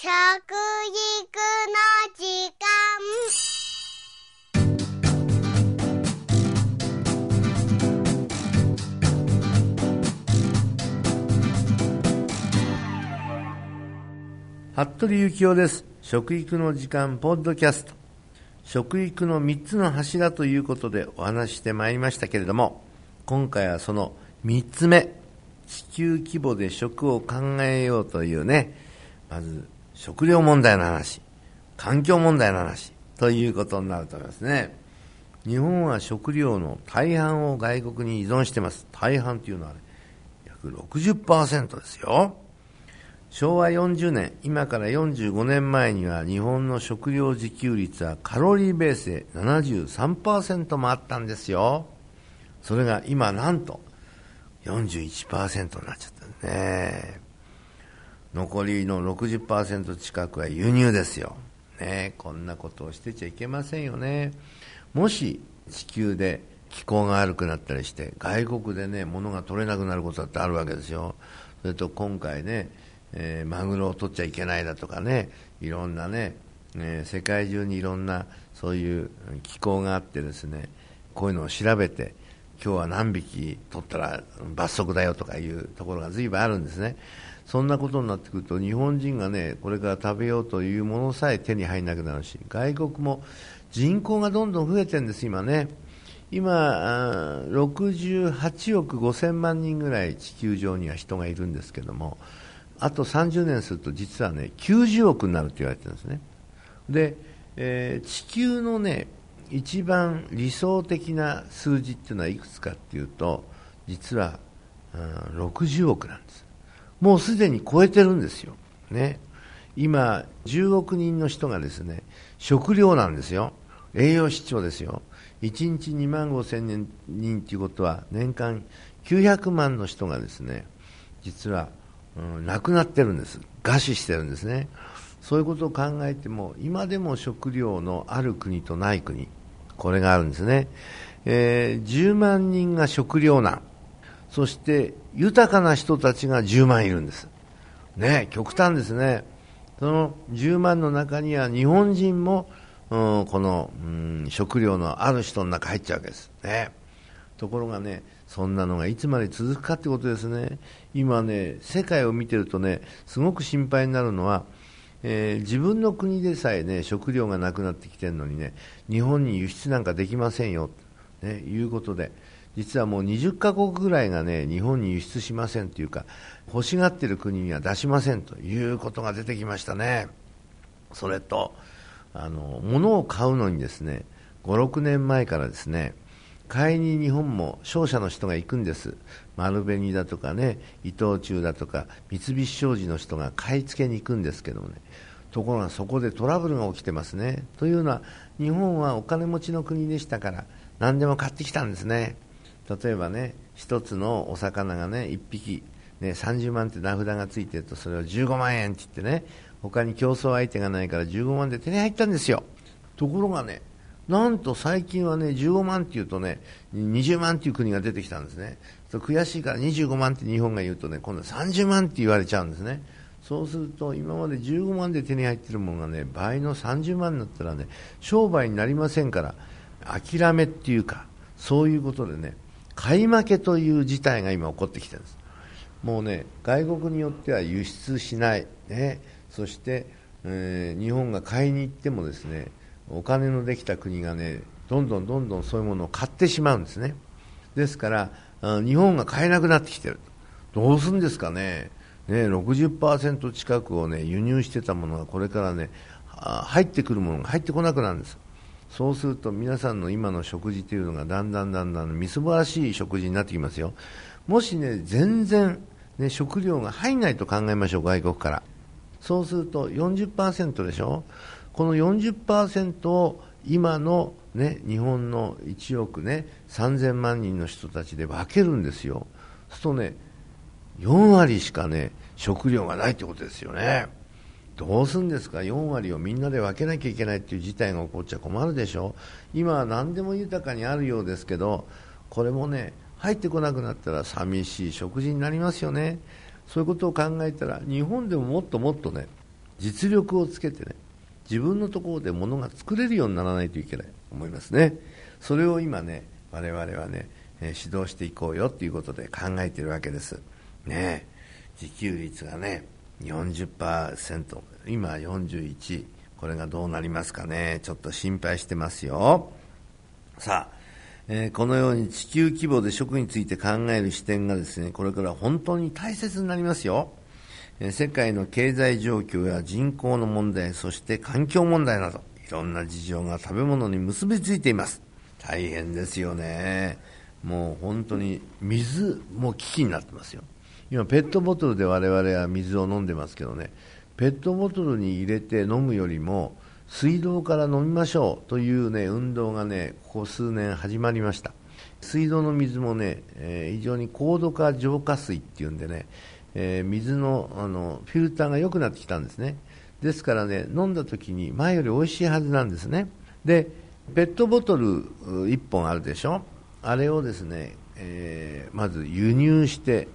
食育の時間。服部幸男です。食育の時間ポッドキャスト。食育の3つの柱ということでお話してまいりましたけれども今回はその3つ目。地球規模で食を考えようというね。まず食料問題の話環境問題の話ということになると思いますね日本は食料の大半を外国に依存してます大半というのは、ね、約60%ですよ昭和40年、今から45年前には日本の食料自給率はカロリーベースで73%もあったんですよ。それが今なんと41%になっちゃったんですね。残りの60%近くは輸入ですよ。ねこんなことをしてちゃいけませんよね。もし地球で気候が悪くなったりして、外国でね、物が取れなくなることだってあるわけですよ。それと今回ね、えー、マグロを取っちゃいけないだとかね、いろんなね、えー、世界中にいろんなそういう機構があってですね、こういうのを調べて、今日は何匹取ったら罰則だよとかいうところが随分あるんですね。そんなことになってくると、日本人がね、これから食べようというものさえ手に入らなくなるし、外国も人口がどんどん増えてるんです、今ね。今、68億5000万人ぐらい地球上には人がいるんですけども、あと30年すると実はね90億になると言われてるんですねで、えー、地球のね一番理想的な数字っていうのはいくつかっていうと実は、うん、60億なんですもうすでに超えてるんですよ。ね。今10億人の人がですね食料なんですよ。栄養失調ですよ。1日2万5千人ということは年間900万の人がですね実はうん、なくなってるんです、餓死してるんですね、そういうことを考えても、今でも食料のある国とない国、これがあるんですね、えー、10万人が食糧難、そして豊かな人たちが10万いるんです、ね、極端ですね、その10万の中には日本人も、うん、この、うん、食料のある人の中入っちゃうわけです。ねところがね、そんなのがいつまで続くかってことですね。今ね、世界を見てるとね、すごく心配になるのは、えー、自分の国でさえね、食料がなくなってきてるのにね、日本に輸出なんかできませんよ、ね、いうことで、実はもう20カ国ぐらいがね、日本に輸出しませんというか、欲しがっている国には出しませんということが出てきましたね。それと、あの、物を買うのにですね、5、6年前からですね、買いに日本も商社の人が行くんです、丸紅だとかね、伊藤忠だとか、三菱商事の人が買い付けに行くんですけどもね、ところがそこでトラブルが起きてますね。というのは、日本はお金持ちの国でしたから、何でも買ってきたんですね。例えばね、1つのお魚がね、1匹、ね、30万って名札がついてると、それを15万円って言ってね、他に競争相手がないから15万で手に入ったんですよ。ところがね、なんと最近はね、15万っていうとね、20万っていう国が出てきたんですね。悔しいから25万って日本が言うとね、今度は30万って言われちゃうんですね。そうすると、今まで15万で手に入ってるものがね、倍の30万になったらね、商売になりませんから、諦めっていうか、そういうことでね、買い負けという事態が今起こってきてるんです。もうね、外国によっては輸出しない、ね、そして、えー、日本が買いに行ってもですね、お金のできた国がねどんどんどんどんそういうものを買ってしまうんですね。ですから日本が買えなくなってきてる。どうするんですかね。ね60%近くをね輸入してたものがこれからね入ってくるものが入ってこなくなるんです。そうすると皆さんの今の食事というのがだんだんだんだんみすぼらしい食事になってきますよ。もしね全然ね食料が入んないと考えましょう外国から。そうすると40%でしょ？この40%を今の、ね、日本の1億、ね、3000万人の人たちで分けるんですよ、そうするとね、4割しかね、食料がないってことですよね。どうするんですか、4割をみんなで分けなきゃいけないっていう事態が起こっちゃ困るでしょ、今は何でも豊かにあるようですけど、これもね、入ってこなくなったら寂しい食事になりますよね、そういうことを考えたら、日本でももっともっとね、実力をつけてね自分のところで物が作れるようにならないといけないと思いますね。それを今ね我々はね、え指導していこうよということで考えているわけです。ね自給率がね40%今41これがどうなりますかね？ちょっと心配してますよさあえー、このように地球規模で食について考える視点がですね、これから本当に大切になりますよ。えー、世界の経済状況や人口の問題、そして環境問題など、いろんな事情が食べ物に結びついています。大変ですよね。もう本当に水も危機になってますよ。今ペットボトルで我々は水を飲んでますけどね、ペットボトルに入れて飲むよりも、水道から飲みましょうというね、運動がね、ここ数年始まりました。水道の水もね、えー、非常に高度化浄化水っていうんでね、えー、水のあのフィルターが良くなってきたんですね。ですからね、飲んだ時に前より美味しいはずなんですね。で、ペットボトル1本あるでしょ？あれをですね、えー、まず輸入して、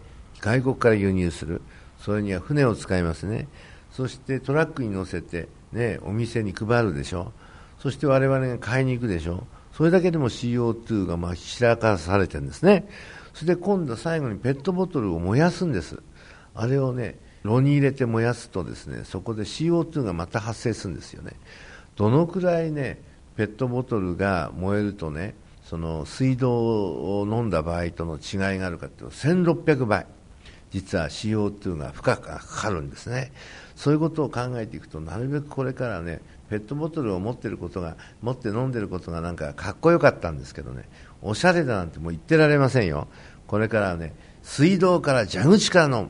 外国から輸入する。それには船を使いますね。そしてトラックに乗せて、ね、お店に配るでしょ、そして我々が買いに行くでしょ、それだけでも CO2 がまあ散かされてるんですね、それで今度最後にペットボトルを燃やすんです、あれをね、炉に入れて燃やすとですねそこで CO2 がまた発生するんですよね。どのくらいねペットボトルが燃えるとねその水道を飲んだ場合との違いがあるかというと1600倍実は CO2 が負荷がかかるんですね。そういうことを考えていくとなるべくこれからねペットボトルを持ってることが持って飲んでることがなんかかっこよかったんですけどね。おしゃれだなんてもう言ってられませんよ。これからね水道から蛇口から飲む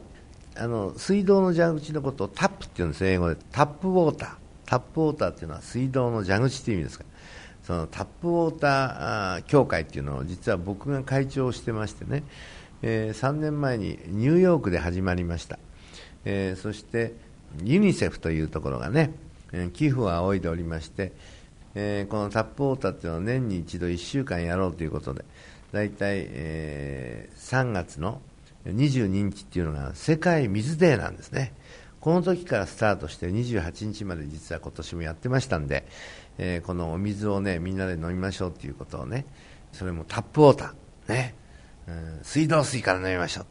あの水道の蛇口のことをタップって言うんです英語で。タップウォーター。タップウォーターっていうのは水道の蛇口という意味ですから。そのタップウォーター協会っていうのを実は僕が会長をしてましてね、えー、3年前にニューヨークで始まりました、えー、そしてユニセフというところがねえ、寄付を仰いでおりまして、えー、このタップウォーターっていうのは年に一度1週間やろうということで、大体、えー、3月の22日っていうのが世界水デーなんですね。この時からスタートして28日まで実は今年もやってましたんで、えー、このお水をね、みんなで飲みましょうっていうことをね、それもタップウォーター、ね、水道水から飲みましょ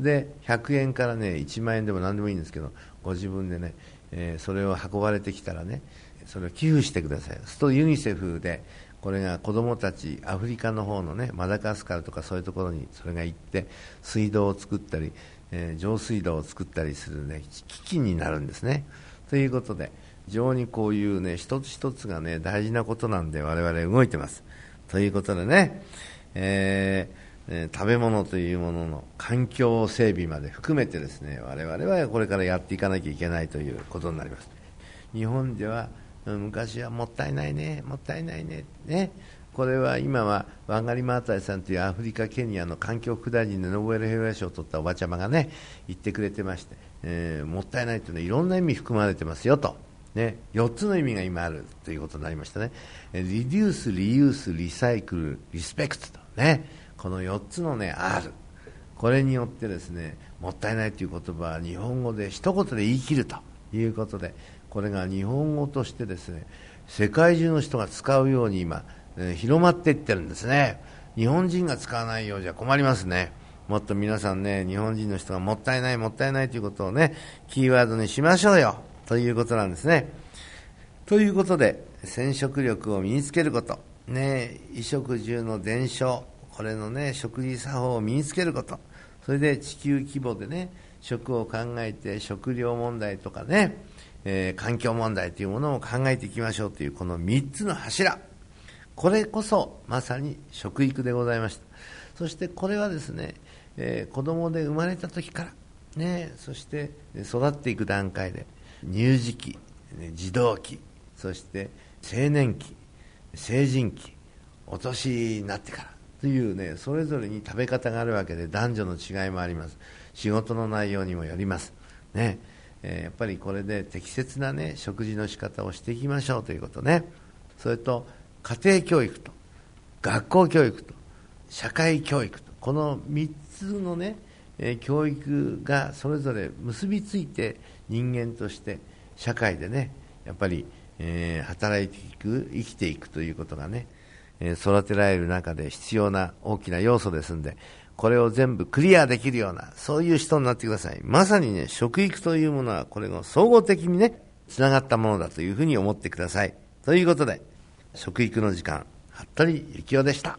う。で、100円からね、1万円でも何でもいいんですけど、ご自分でね、えー、それを運ばれてきたらねそれを寄付してください。するとユニセフでこれが子供たちアフリカの方のねマダガスカルとかそういうところにそれが行って水道を作ったり、えー、上水道を作ったりするね基金になるんですね。ということで非常にこういうね一つ一つがね大事なことなんで我々動いてます。ということでね、えーえ食べ物というものの環境整備まで含めてですね我々はこれからやっていかなきゃいけないということになります。日本では昔はもったいないねもったいないねね。これは今はワンガリ・マータイさんというアフリカ・ケニアの環境副大臣でノーベル平和賞を取ったおばちゃまがね言ってくれてまして、えー、もったいないというのはいろんな意味含まれてますよと、ね、4つの意味が今あるということになりましたね。リデュース、リユース、リサイクル、リスペクトと。ね。この4つのね R これによってですねもったいないという言葉は日本語で一言で言い切るということでこれが日本語としてですね世界中の人が使うように今、え、広まっていってるんですね。日本人が使わないようじゃ困りますね。もっと皆さんね日本人の人がもったいないもったいないということをねキーワードにしましょうよ。ということなんですね。ということで染色力を身につけること。ね衣食住の伝承。これのね食事作法を身につけること。それで地球規模でね食を考えて食料問題とかね、えー、環境問題というものを考えていきましょうというこの3つの柱。これこそまさに食育でございました。そしてこれはですね、えー、子供で生まれた時からねそして育っていく段階で乳児期児童期そして青年期成人期お年になってからというねそれぞれに食べ方があるわけで男女の違いもあります。仕事の内容にもよります。ね。えー、やっぱりこれで適切なね食事の仕方をしていきましょうということね。それと家庭教育と学校教育と社会教育とこの3つのね、え、教育がそれぞれ結びついて人間として社会でね、やっぱり、えー、働いていく、生きていくということがね、え、育てられる中で必要な大きな要素ですんで、これを全部クリアできるような、そういう人になってください。まさにね、食育というものは、これが総合的にね、つながったものだというふうに思ってください。ということで、食育の時間、服部幸雄でした。